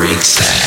breaks that.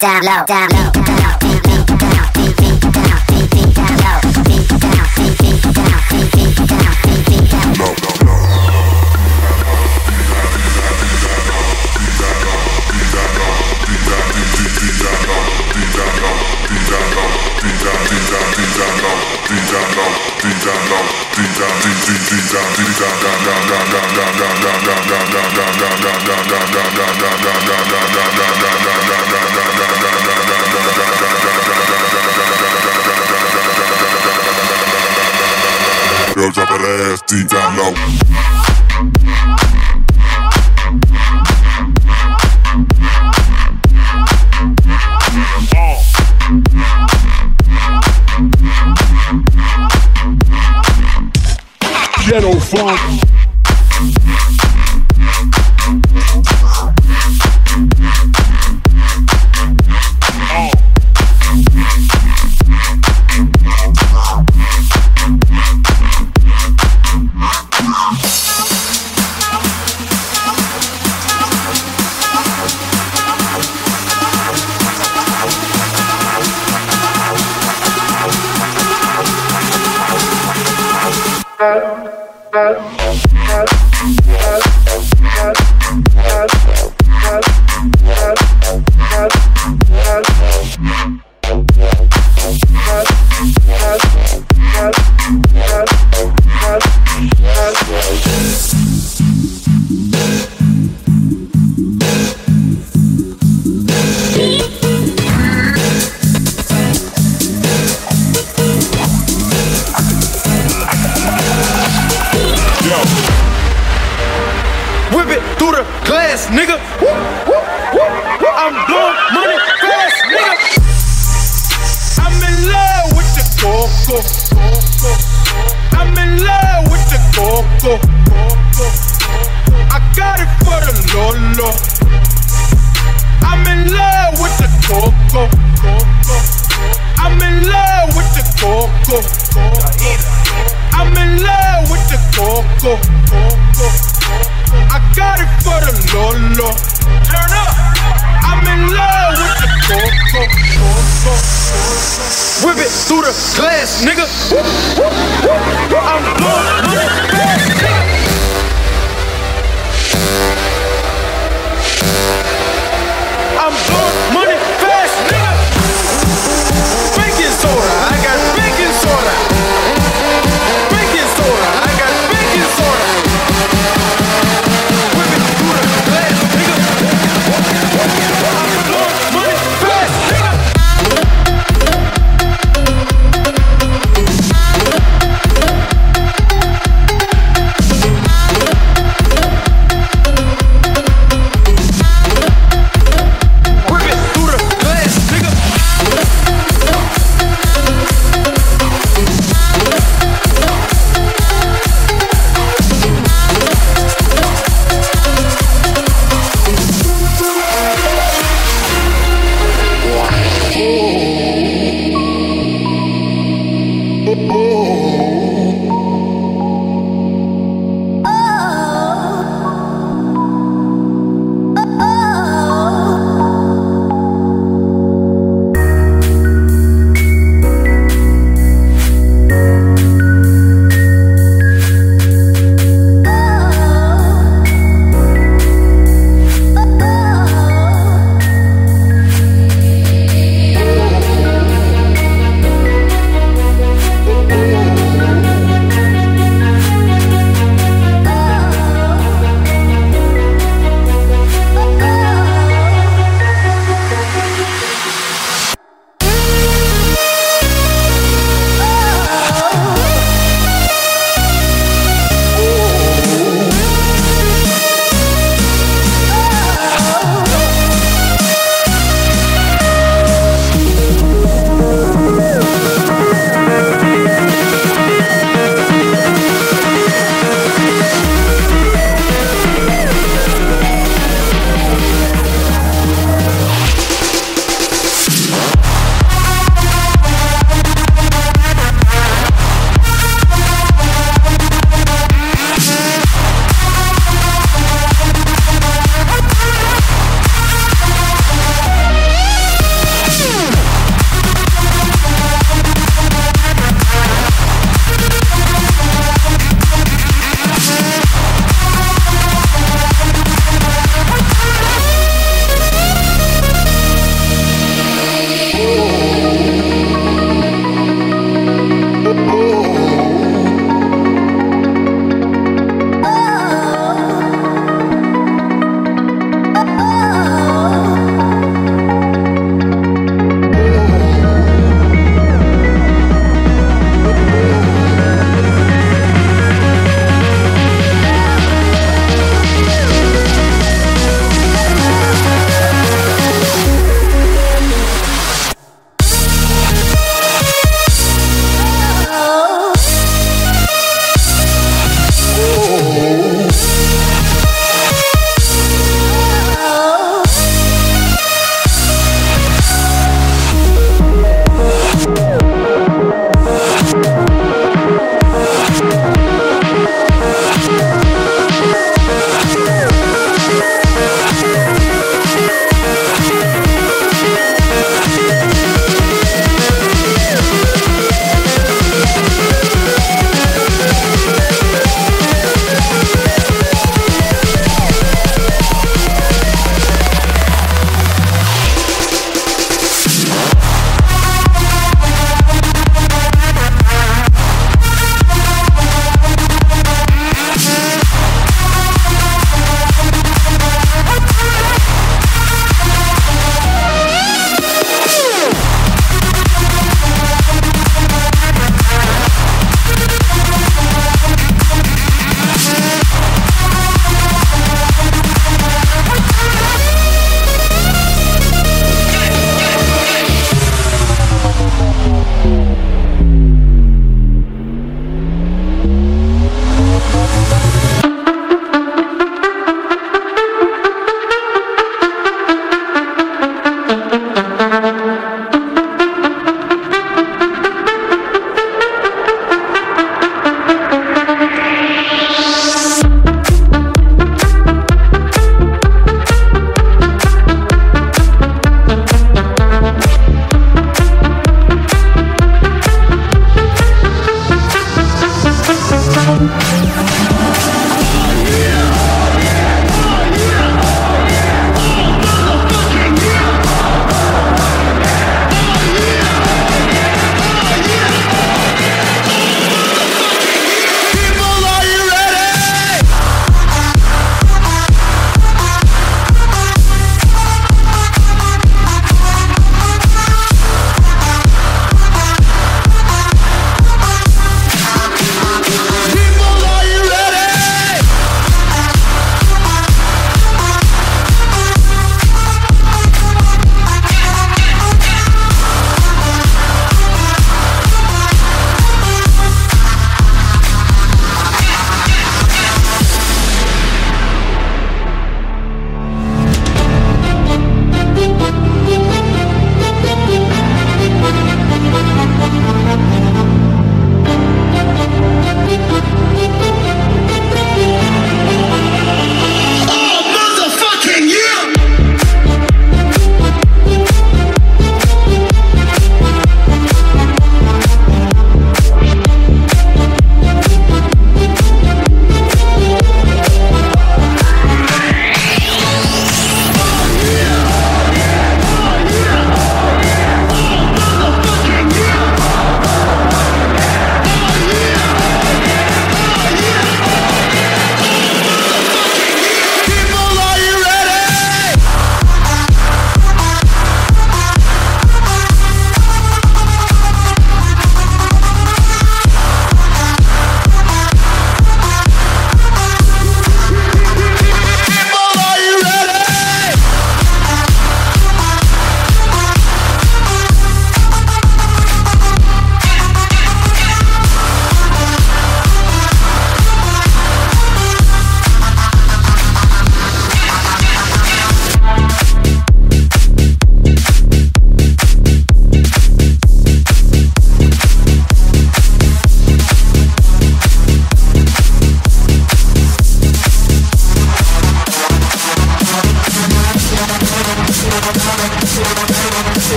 Down low, down low,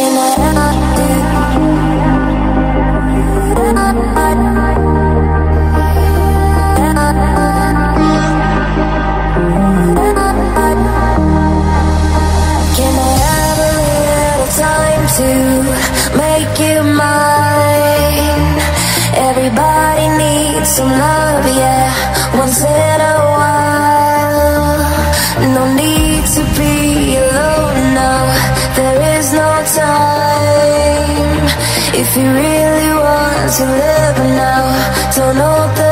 Can I Welcome to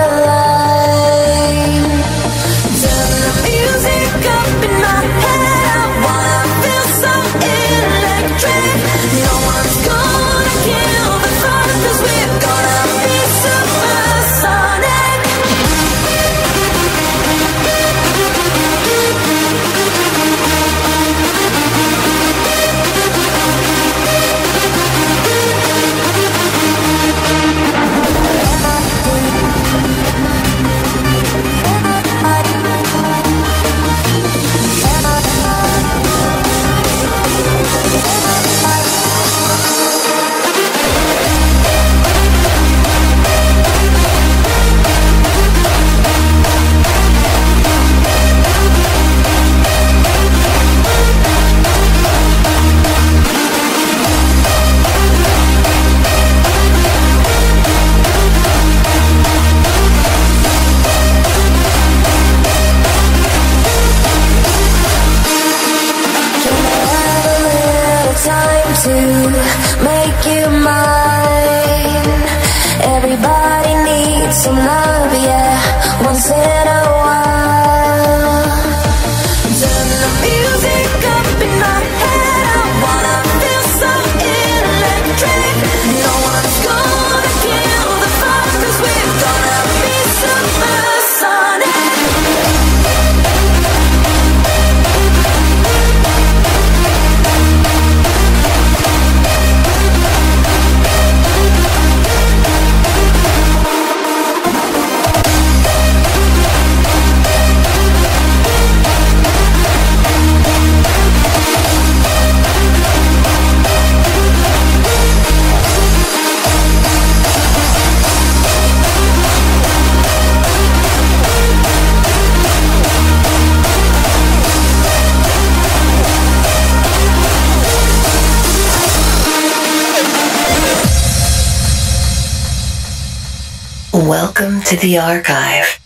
the archive.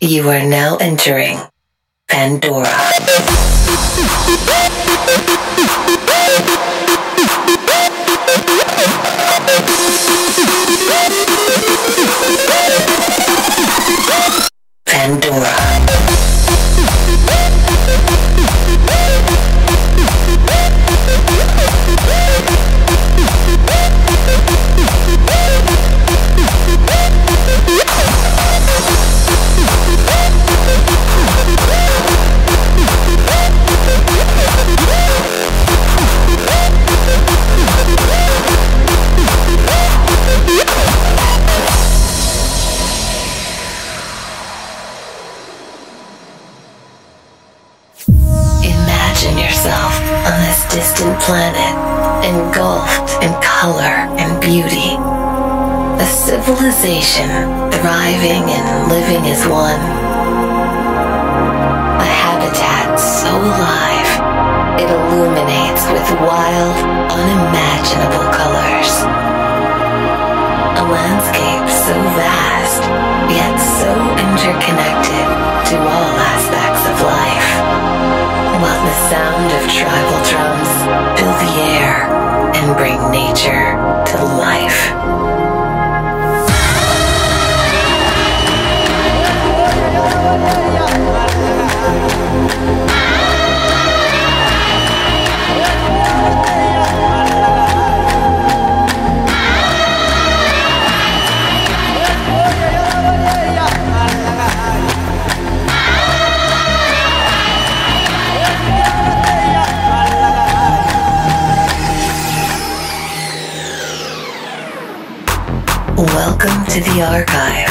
You are now entering. Pandora. Sound of tribal drums fill the air and bring nature to life. To the archive.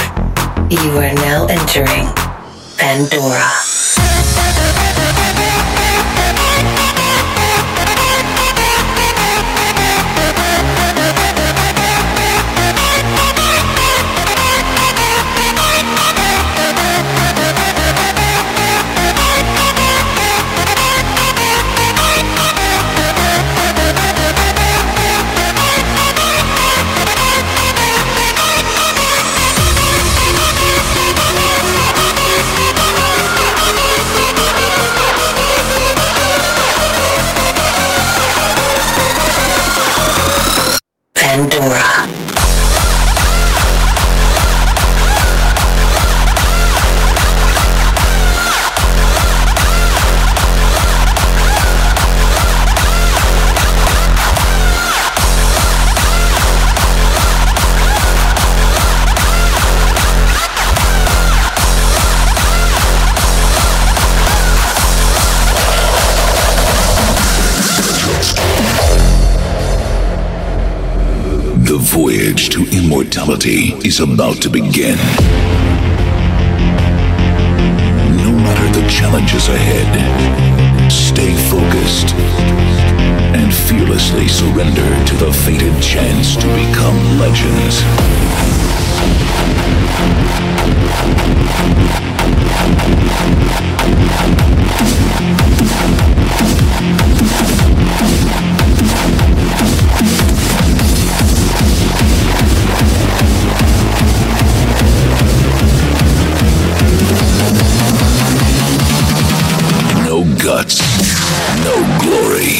You are now entering Pandora. Immortality is about to begin. No matter the challenges ahead, stay focused and fearlessly surrender to the fated chance to become legends. Guts, no glory.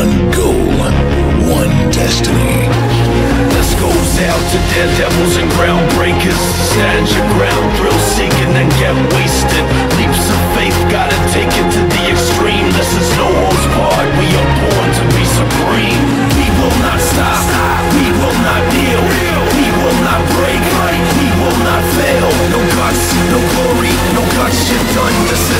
One goal, one destiny. This goes out to daredevils and groundbreakers. Stand your ground, thrill seeking and get wasted. Leaps of faith, gotta take it to the extreme. This is no one's part. We are born to be supreme. We will not stop. We will not kneel. We will not break. We will not fail. No guts, no glory, no guts. You're done. This is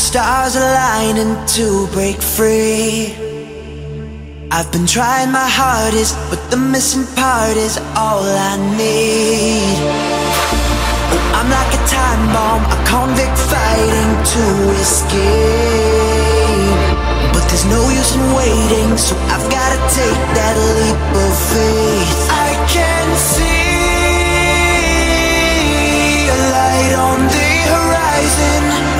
stars aligning to break free. I've been trying my hardest, but the missing part is all I need. I'm like a time bomb, a convict fighting to escape. But there's no use in waiting, so I've gotta take that leap of faith. I can see a light on the horizon.